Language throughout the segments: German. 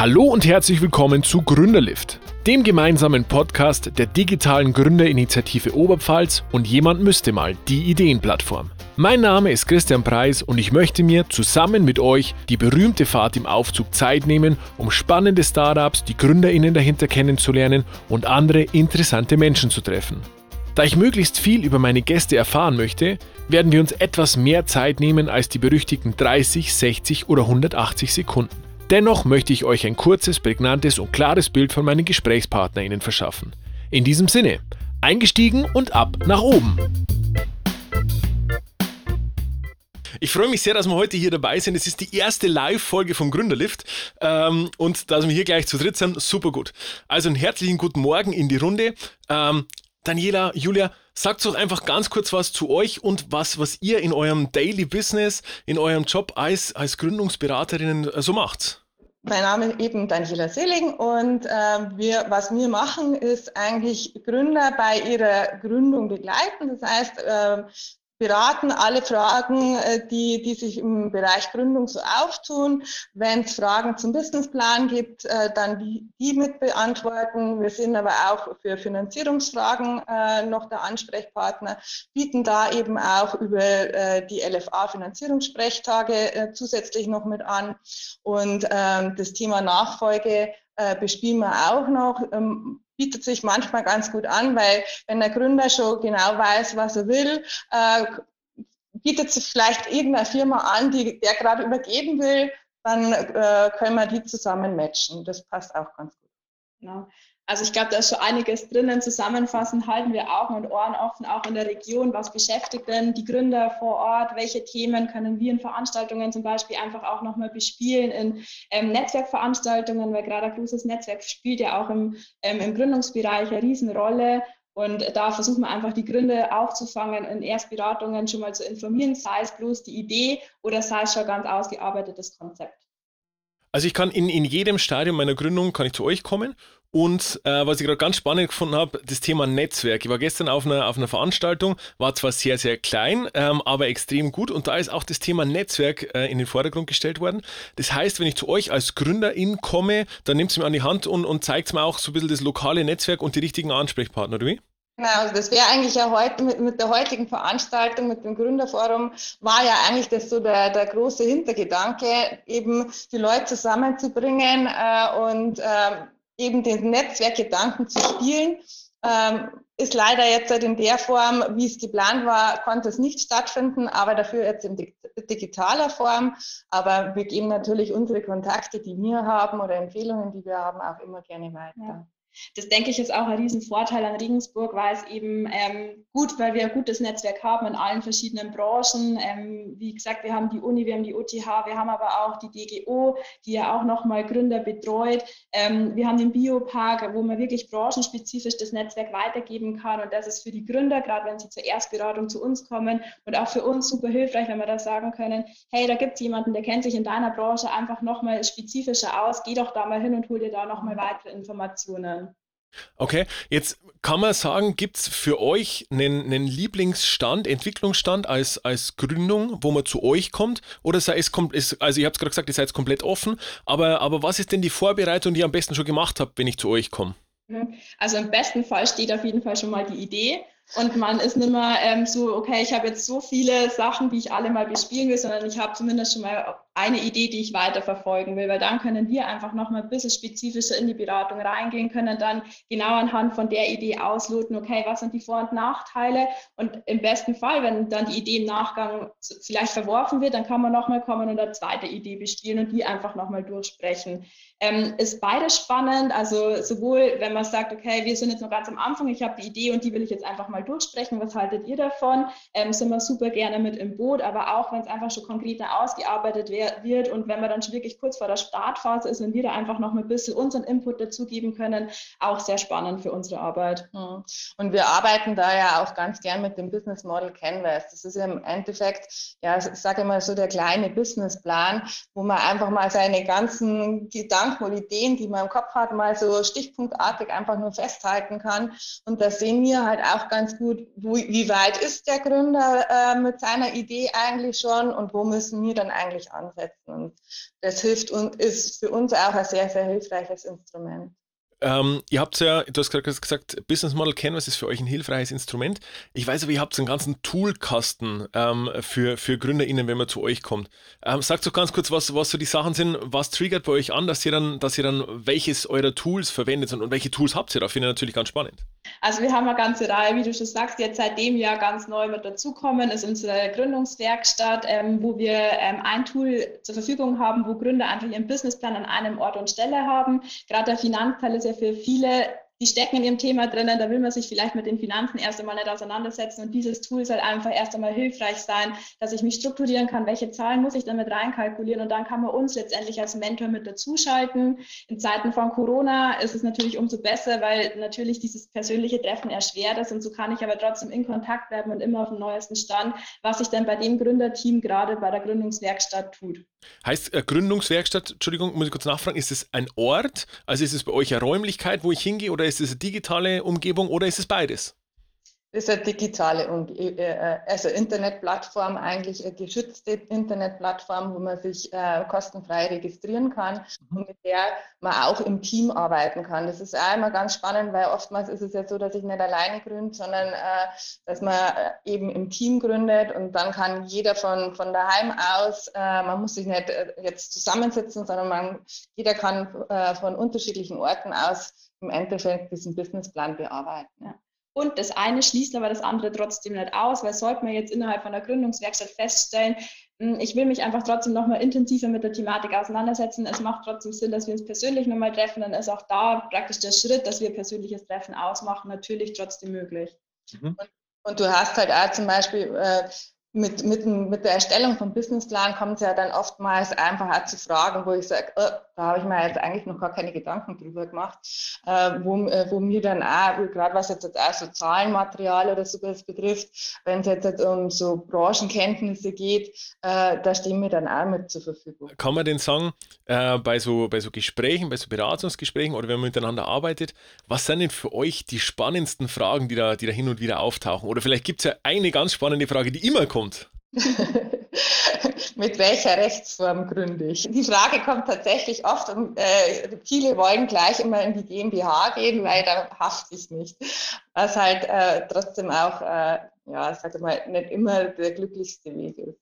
Hallo und herzlich willkommen zu Gründerlift, dem gemeinsamen Podcast der digitalen Gründerinitiative Oberpfalz und jemand müsste mal die Ideenplattform. Mein Name ist Christian Preis und ich möchte mir zusammen mit euch die berühmte Fahrt im Aufzug Zeit nehmen, um spannende Startups, die Gründerinnen dahinter kennenzulernen und andere interessante Menschen zu treffen. Da ich möglichst viel über meine Gäste erfahren möchte, werden wir uns etwas mehr Zeit nehmen als die berüchtigten 30, 60 oder 180 Sekunden. Dennoch möchte ich euch ein kurzes, prägnantes und klares Bild von meinen GesprächspartnerInnen verschaffen. In diesem Sinne, eingestiegen und ab nach oben! Ich freue mich sehr, dass wir heute hier dabei sind. Es ist die erste Live-Folge vom Gründerlift ähm, und dass wir hier gleich zu dritt sind, super gut. Also einen herzlichen guten Morgen in die Runde. Ähm, Daniela, Julia, sagt doch einfach ganz kurz was zu euch und was, was ihr in eurem Daily Business, in eurem Job als, als Gründungsberaterinnen äh, so macht. Mein Name ist eben Daniela Selig und äh, wir, was wir machen, ist eigentlich Gründer bei ihrer Gründung begleiten. Das heißt, äh, beraten alle Fragen, äh, die, die sich im Bereich Gründung so auftun. Wenn es Fragen zum Businessplan gibt, äh, dann die, die mit beantworten. Wir sind aber auch für Finanzierungsfragen äh, noch der Ansprechpartner, bieten da eben auch über die LFA-Finanzierungssprechtage zusätzlich noch mit an. Und ähm, das Thema Nachfolge bespielen wir auch noch ähm, bietet sich manchmal ganz gut an, weil wenn der Gründer schon genau weiß, was er will, äh, bietet sich vielleicht irgendeine Firma an, die der gerade übergeben will, dann äh, können wir die zusammen matchen. Das passt auch ganz gut. Genau. Also ich glaube, da ist schon einiges drinnen. Zusammenfassend halten wir Augen und Ohren offen, auch in der Region. Was beschäftigt denn die Gründer vor Ort? Welche Themen können wir in Veranstaltungen zum Beispiel einfach auch nochmal bespielen, in ähm, Netzwerkveranstaltungen, weil gerade ein großes Netzwerk spielt ja auch im, ähm, im Gründungsbereich eine Riesenrolle. Und da versuchen wir einfach die Gründe aufzufangen, in Erstberatungen schon mal zu informieren, sei es bloß die Idee oder sei es schon ganz ausgearbeitetes Konzept. Also ich kann in, in jedem Stadium meiner Gründung kann ich zu euch kommen und äh, was ich gerade ganz spannend gefunden habe, das Thema Netzwerk. Ich war gestern auf einer, auf einer Veranstaltung, war zwar sehr, sehr klein, ähm, aber extrem gut. Und da ist auch das Thema Netzwerk äh, in den Vordergrund gestellt worden. Das heißt, wenn ich zu euch als Gründerin komme, dann nehmt es mir an die Hand und, und zeigt mir auch so ein bisschen das lokale Netzwerk und die richtigen Ansprechpartner, oder wie? Genau, also das wäre eigentlich ja heute mit, mit, der heutigen Veranstaltung, mit dem Gründerforum, war ja eigentlich das so der, der große Hintergedanke, eben die Leute zusammenzubringen äh, und äh, eben den Netzwerkgedanken zu spielen. Ähm, ist leider jetzt in der Form, wie es geplant war, konnte es nicht stattfinden, aber dafür jetzt in digitaler Form. Aber wir geben natürlich unsere Kontakte, die wir haben oder Empfehlungen, die wir haben, auch immer gerne weiter. Ja. Das denke ich ist auch ein Riesenvorteil an Regensburg, weil es eben ähm, gut, weil wir ein gutes Netzwerk haben in allen verschiedenen Branchen. Ähm, wie gesagt, wir haben die Uni, wir haben die OTH, wir haben aber auch die DGO, die ja auch nochmal Gründer betreut. Ähm, wir haben den Biopark, wo man wirklich branchenspezifisch das Netzwerk weitergeben kann. Und das ist für die Gründer, gerade wenn sie zur Erstberatung zu uns kommen und auch für uns super hilfreich, wenn wir da sagen können, hey, da gibt es jemanden, der kennt sich in deiner Branche einfach nochmal spezifischer aus, geh doch da mal hin und hol dir da nochmal weitere Informationen. Okay, jetzt kann man sagen, gibt es für euch einen, einen, Lieblingsstand, Entwicklungsstand als, als Gründung, wo man zu euch kommt? Oder sei es, ist, also ihr habt gerade gesagt, ihr seid komplett offen, aber, aber was ist denn die Vorbereitung, die ihr am besten schon gemacht habt, wenn ich zu euch komme? Mhm. Also im besten Fall steht auf jeden Fall schon mal die Idee und man ist nicht mehr ähm, so, okay, ich habe jetzt so viele Sachen, die ich alle mal bespielen will, sondern ich habe zumindest schon mal eine Idee, die ich weiterverfolgen will, weil dann können wir einfach noch mal ein bisschen spezifischer in die Beratung reingehen, können dann genau anhand von der Idee ausloten, okay, was sind die Vor- und Nachteile? Und im besten Fall, wenn dann die Idee im Nachgang vielleicht verworfen wird, dann kann man noch mal kommen und eine zweite Idee bespielen und die einfach noch mal durchsprechen. Ähm, ist beides spannend, also sowohl, wenn man sagt, okay, wir sind jetzt noch ganz am Anfang, ich habe die Idee und die will ich jetzt einfach mal durchsprechen, was haltet ihr davon, ähm, sind wir super gerne mit im Boot, aber auch, wenn es einfach schon konkreter ausgearbeitet wird, wird und wenn man dann schon wirklich kurz vor der Startphase ist, wenn wir da einfach noch ein bisschen unseren Input dazugeben können, auch sehr spannend für unsere Arbeit. Mhm. Und wir arbeiten da ja auch ganz gern mit dem Business Model Canvas. Das ist im Endeffekt, ja, ich sage immer so der kleine Businessplan, wo man einfach mal seine ganzen Gedanken und Ideen, die man im Kopf hat, mal so stichpunktartig einfach nur festhalten kann. Und da sehen wir halt auch ganz gut, wo, wie weit ist der Gründer äh, mit seiner Idee eigentlich schon und wo müssen wir dann eigentlich ansetzen. Zusammensetzen. Und das hilft und ist für uns auch ein sehr, sehr hilfreiches Instrument. Ähm, ihr habt ja, du hast gesagt, Business Model Canvas ist für euch ein hilfreiches Instrument. Ich weiß aber, ihr habt einen ganzen Toolkasten ähm, für, für GründerInnen, wenn man zu euch kommt. Ähm, sagt doch ganz kurz, was, was so die Sachen sind, was triggert bei euch an, dass ihr dann, dass ihr dann welches eurer Tools verwendet und, und welche Tools habt ihr da? Finde ich natürlich ganz spannend. Also wir haben eine ganze Reihe, wie du schon sagst, jetzt seit dem Jahr ganz neu mit dazukommen, ist unsere Gründungswerkstatt, ähm, wo wir ähm, ein Tool zur Verfügung haben, wo Gründer einfach ihren Businessplan an einem Ort und Stelle haben. Gerade der Finanzteil ist ja für viele die stecken in ihrem Thema drinnen, da will man sich vielleicht mit den Finanzen erst einmal nicht auseinandersetzen und dieses Tool soll einfach erst einmal hilfreich sein, dass ich mich strukturieren kann, welche Zahlen muss ich damit reinkalkulieren und dann kann man uns letztendlich als Mentor mit dazuschalten. In Zeiten von Corona ist es natürlich umso besser, weil natürlich dieses persönliche Treffen erschwert ist und so kann ich aber trotzdem in Kontakt bleiben und immer auf dem neuesten Stand, was sich dann bei dem Gründerteam gerade bei der Gründungswerkstatt tut. Heißt äh, Gründungswerkstatt, Entschuldigung, muss ich kurz nachfragen, ist es ein Ort? Also ist es bei euch eine Räumlichkeit, wo ich hingehe oder ist es eine digitale Umgebung oder ist es beides? Das ist eine digitale, äh, äh, also Internetplattform, eigentlich eine geschützte Internetplattform, wo man sich äh, kostenfrei registrieren kann mhm. und mit der man auch im Team arbeiten kann. Das ist auch immer ganz spannend, weil oftmals ist es ja so, dass ich nicht alleine gründe, sondern dass man eben im Team gründet und dann kann jeder von, von daheim aus, man muss sich nicht jetzt zusammensitzen, sondern man, jeder kann von unterschiedlichen Orten aus im Endeffekt diesen Businessplan bearbeiten. Ja. Und das eine schließt aber das andere trotzdem nicht aus, weil sollte man jetzt innerhalb von der Gründungswerkstatt feststellen, hm, ich will mich einfach trotzdem nochmal intensiver mit der Thematik auseinandersetzen. Es macht trotzdem Sinn, dass wir uns persönlich nochmal treffen. Dann ist auch da praktisch der Schritt, dass wir persönliches Treffen ausmachen, natürlich trotzdem möglich. Mhm. Und, und, du hast halt auch zum Beispiel äh, mit, mit, mit der Erstellung vom Businessplan kommt es ja dann oftmals einfach auch zu Fragen, wo ich sage, oh, da habe ich mir jetzt eigentlich noch gar keine Gedanken drüber gemacht, äh, wo, äh, wo mir dann auch, gerade was jetzt auch so Zahlenmaterial oder sowas betrifft, wenn es jetzt um so Branchenkenntnisse geht, äh, da stehen mir dann auch mit zur Verfügung. Kann man denn sagen, äh, bei, so, bei so Gesprächen, bei so Beratungsgesprächen oder wenn man miteinander arbeitet, was sind denn für euch die spannendsten Fragen, die da, die da hin und wieder auftauchen? Oder vielleicht gibt es ja eine ganz spannende Frage, die immer kommt? Mit welcher Rechtsform gründe ich? Die Frage kommt tatsächlich oft und äh, viele wollen gleich immer in die GmbH gehen, weil da hafte ich nicht. Was halt äh, trotzdem auch, äh, ja, sag mal, nicht immer der glücklichste Weg ist.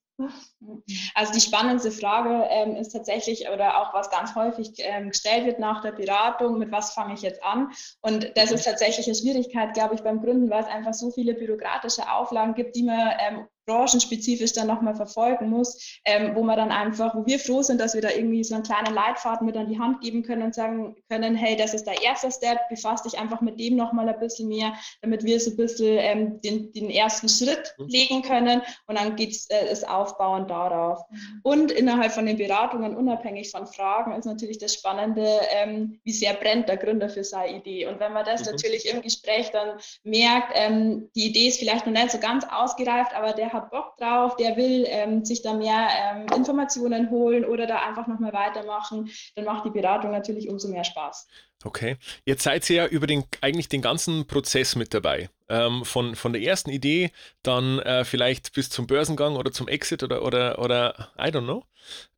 Also die spannendste Frage ähm, ist tatsächlich oder auch was ganz häufig ähm, gestellt wird nach der Beratung, mit was fange ich jetzt an? Und das ist tatsächlich eine Schwierigkeit, glaube ich, beim Gründen, weil es einfach so viele bürokratische Auflagen gibt, die man ähm, branchenspezifisch dann nochmal verfolgen muss, ähm, wo man dann einfach, wo wir froh sind, dass wir da irgendwie so einen kleinen Leitfaden mit an die Hand geben können und sagen können, hey, das ist der erste Step, befasst dich einfach mit dem nochmal ein bisschen mehr, damit wir so ein bisschen ähm, den, den ersten Schritt mhm. legen können und dann geht es äh, aufbauen darauf. Und innerhalb von den Beratungen, unabhängig von Fragen, ist natürlich das Spannende, ähm, wie sehr brennt der Gründer für seine Idee. Und wenn man das mhm. natürlich im Gespräch dann merkt, ähm, die Idee ist vielleicht noch nicht so ganz ausgereift, aber der hat Bock drauf, der will ähm, sich da mehr ähm, Informationen holen oder da einfach nochmal weitermachen, dann macht die Beratung natürlich umso mehr Spaß. Okay, jetzt seid ihr ja über den, eigentlich den ganzen Prozess mit dabei. Ähm, von, von der ersten Idee dann äh, vielleicht bis zum Börsengang oder zum Exit oder, oder, oder I don't know.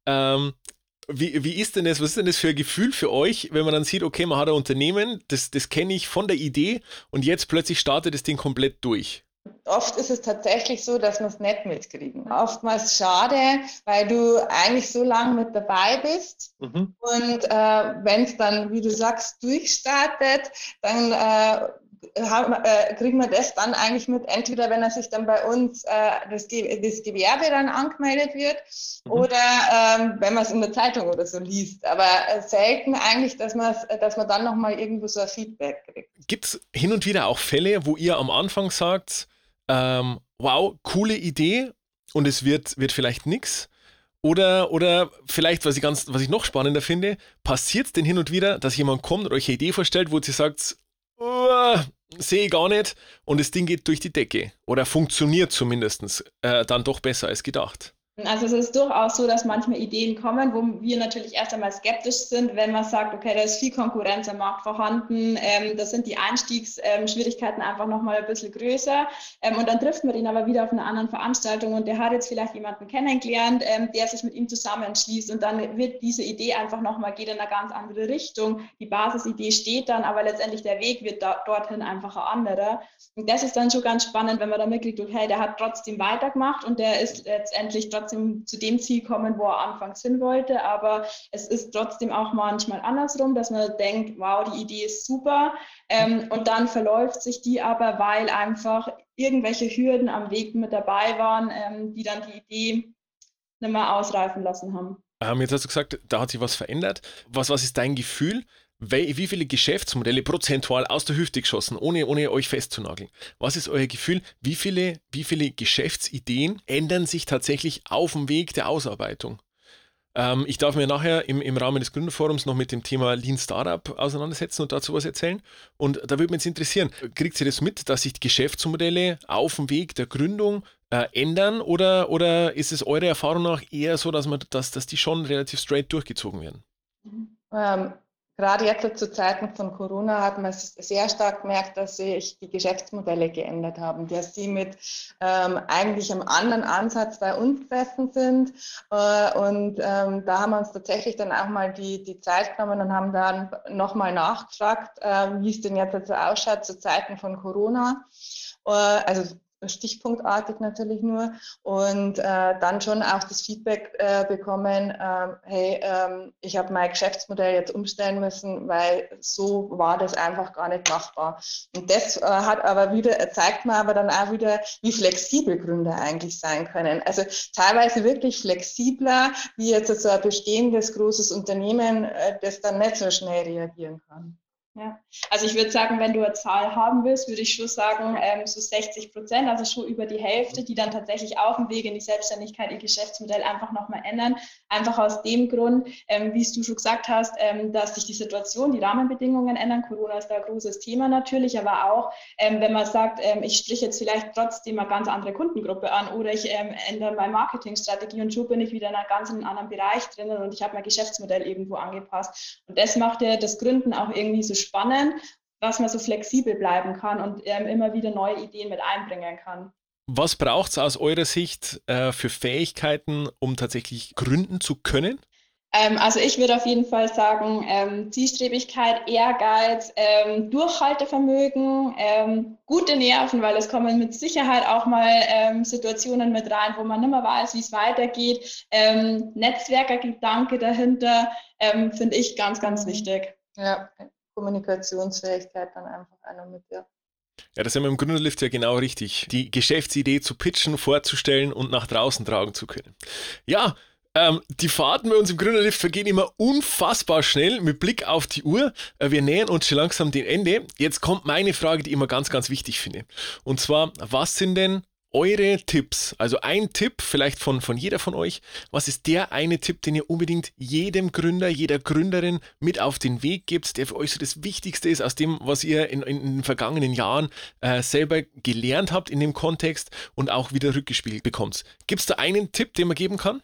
Ähm, wie, wie ist denn das, was ist denn das für ein Gefühl für euch, wenn man dann sieht, okay, man hat ein Unternehmen, das, das kenne ich von der Idee und jetzt plötzlich startet das Ding komplett durch? Oft ist es tatsächlich so, dass wir es nicht mitkriegen. Oftmals schade, weil du eigentlich so lange mit dabei bist. Mhm. Und äh, wenn es dann, wie du sagst, durchstartet, dann äh, kriegen wir das dann eigentlich mit, entweder wenn er sich dann bei uns äh, das, Ge das, Gewerbe dann angemeldet wird mhm. oder ähm, wenn man es in der Zeitung oder so liest. Aber äh, selten eigentlich, dass, dass man dann nochmal irgendwo so ein Feedback kriegt. Gibt es hin und wieder auch Fälle, wo ihr am Anfang sagt, ähm, wow, coole Idee und es wird, wird vielleicht nichts. Oder, oder vielleicht, was ich, ganz, was ich noch spannender finde, passiert es denn hin und wieder, dass jemand kommt und euch eine Idee vorstellt, wo sie sagt, uh, sehe ich gar nicht und das Ding geht durch die Decke oder funktioniert zumindest äh, dann doch besser als gedacht? Also es ist durchaus so, dass manchmal Ideen kommen, wo wir natürlich erst einmal skeptisch sind, wenn man sagt, okay, da ist viel Konkurrenz am Markt vorhanden, ähm, da sind die Einstiegsschwierigkeiten einfach nochmal ein bisschen größer ähm, und dann trifft man ihn aber wieder auf einer anderen Veranstaltung und der hat jetzt vielleicht jemanden kennengelernt, ähm, der sich mit ihm zusammenschließt und dann wird diese Idee einfach nochmal, geht in eine ganz andere Richtung. Die Basisidee steht dann, aber letztendlich der Weg wird da, dorthin einfach ein anderer. Und das ist dann schon ganz spannend, wenn man da mitkriegt, okay, der hat trotzdem weitergemacht und der ist letztendlich trotzdem trotzdem zu dem Ziel kommen, wo er anfangs hin wollte. Aber es ist trotzdem auch manchmal andersrum, dass man denkt, wow, die Idee ist super. Ähm, und dann verläuft sich die aber, weil einfach irgendwelche Hürden am Weg mit dabei waren, ähm, die dann die Idee nicht mehr ausreifen lassen haben. Ähm, jetzt hast du gesagt, da hat sich was verändert. Was, was ist dein Gefühl? Wie viele Geschäftsmodelle prozentual aus der Hüfte geschossen, ohne, ohne euch festzunageln? Was ist euer Gefühl? Wie viele, wie viele Geschäftsideen ändern sich tatsächlich auf dem Weg der Ausarbeitung? Ähm, ich darf mir nachher im, im Rahmen des Gründerforums noch mit dem Thema Lean Startup auseinandersetzen und dazu was erzählen. Und da würde mich jetzt interessieren, kriegt ihr das mit, dass sich die Geschäftsmodelle auf dem Weg der Gründung äh, ändern oder, oder ist es eurer Erfahrung nach eher so, dass, man, dass, dass die schon relativ straight durchgezogen werden? Ähm, Gerade jetzt zu Zeiten von Corona hat man sehr stark gemerkt, dass sich die Geschäftsmodelle geändert haben, dass sie mit ähm, eigentlich einem anderen Ansatz bei uns gesessen sind. Äh, und ähm, da haben wir uns tatsächlich dann auch mal die, die Zeit genommen und haben dann nochmal nachgefragt, äh, wie es denn jetzt so ausschaut zu Zeiten von Corona. Äh, also stichpunktartig natürlich nur und äh, dann schon auch das Feedback äh, bekommen, äh, hey, ähm, ich habe mein Geschäftsmodell jetzt umstellen müssen, weil so war das einfach gar nicht machbar. Und das äh, hat aber wieder, zeigt mir aber dann auch wieder, wie flexibel Gründer eigentlich sein können. Also teilweise wirklich flexibler, wie jetzt so ein bestehendes großes Unternehmen, äh, das dann nicht so schnell reagieren kann. Ja. Also ich würde sagen, wenn du eine Zahl haben willst, würde ich schon sagen, ähm, so 60 Prozent, also schon über die Hälfte, die dann tatsächlich auf dem Weg in die Selbstständigkeit ihr Geschäftsmodell einfach nochmal ändern. Einfach aus dem Grund, ähm, wie es du schon gesagt hast, ähm, dass sich die Situation, die Rahmenbedingungen ändern. Corona ist da ein großes Thema natürlich, aber auch, ähm, wenn man sagt, ähm, ich sprich jetzt vielleicht trotzdem eine ganz andere Kundengruppe an oder ich ähm, ändere meine Marketingstrategie und schon bin ich wieder in einem ganz anderen Bereich drinnen und ich habe mein Geschäftsmodell irgendwo angepasst. Und das macht ja das Gründen auch irgendwie so spannend, dass man so flexibel bleiben kann und ähm, immer wieder neue Ideen mit einbringen kann. Was braucht es aus eurer Sicht äh, für Fähigkeiten, um tatsächlich gründen zu können? Ähm, also ich würde auf jeden Fall sagen, ähm, Zielstrebigkeit, Ehrgeiz, ähm, Durchhaltevermögen, ähm, gute Nerven, weil es kommen mit Sicherheit auch mal ähm, Situationen mit rein, wo man nicht mehr weiß, wie es weitergeht. Ähm, Netzwerkergedanke dahinter finde ich ganz, ganz wichtig. Ja, Kommunikationsfähigkeit dann einfach einer mit, ja. Ja, das ist im Gründerlift ja genau richtig. Die Geschäftsidee zu pitchen, vorzustellen und nach draußen tragen zu können. Ja, ähm, die Fahrten bei uns im Gründerlift vergehen immer unfassbar schnell mit Blick auf die Uhr. Äh, wir nähern uns schon langsam dem Ende. Jetzt kommt meine Frage, die ich immer ganz, ganz wichtig finde. Und zwar, was sind denn eure Tipps, also ein Tipp vielleicht von, von jeder von euch, was ist der eine Tipp, den ihr unbedingt jedem Gründer, jeder Gründerin mit auf den Weg gebt, der für euch so das Wichtigste ist aus dem, was ihr in, in den vergangenen Jahren äh, selber gelernt habt in dem Kontext und auch wieder rückgespiegelt bekommt. Gibt es da einen Tipp, den man geben kann?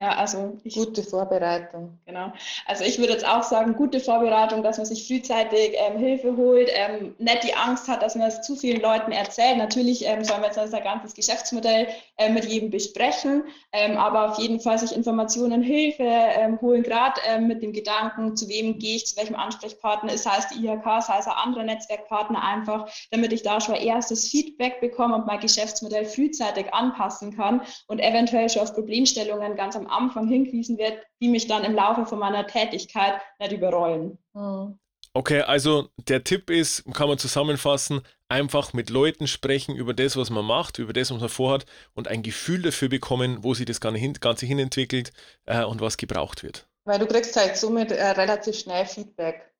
Ja, also ich, gute Vorbereitung. Genau. Also ich würde jetzt auch sagen, gute Vorbereitung, dass man sich frühzeitig ähm, Hilfe holt, ähm, nicht die Angst hat, dass man es zu vielen Leuten erzählt. Natürlich ähm, soll man jetzt unser ganzes Geschäftsmodell äh, mit jedem besprechen, ähm, aber auf jeden Fall sich Informationen, Hilfe ähm, holen, gerade ähm, mit dem Gedanken, zu wem gehe ich, zu welchem Ansprechpartner, sei es die IHK, sei es ein anderer Netzwerkpartner einfach, damit ich da schon erstes Feedback bekomme und mein Geschäftsmodell frühzeitig anpassen kann und eventuell schon auf Problemstellungen ganz am Anfang hingewiesen wird, die mich dann im Laufe von meiner Tätigkeit nicht überrollen. Mhm. Okay, also der Tipp ist, kann man zusammenfassen, einfach mit Leuten sprechen über das, was man macht, über das, was man vorhat und ein Gefühl dafür bekommen, wo sich das Ganze hinentwickelt äh, und was gebraucht wird. Weil du kriegst halt somit äh, relativ schnell Feedback.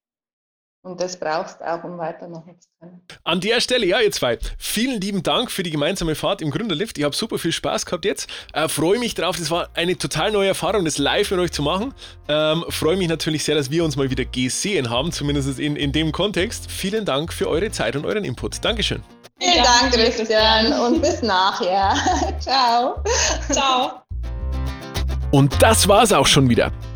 Und das brauchst du auch, um weitermachen zu können. An der Stelle, ja, ihr zwei, vielen lieben Dank für die gemeinsame Fahrt im Gründerlift. Ich habe super viel Spaß gehabt jetzt. Äh, Freue mich drauf. Das war eine total neue Erfahrung, das live mit euch zu machen. Ähm, Freue mich natürlich sehr, dass wir uns mal wieder gesehen haben, zumindest in, in dem Kontext. Vielen Dank für eure Zeit und euren Input. Dankeschön. Vielen Dank, Christian, und bis nachher. Ciao. Ciao. Und das war's auch schon wieder.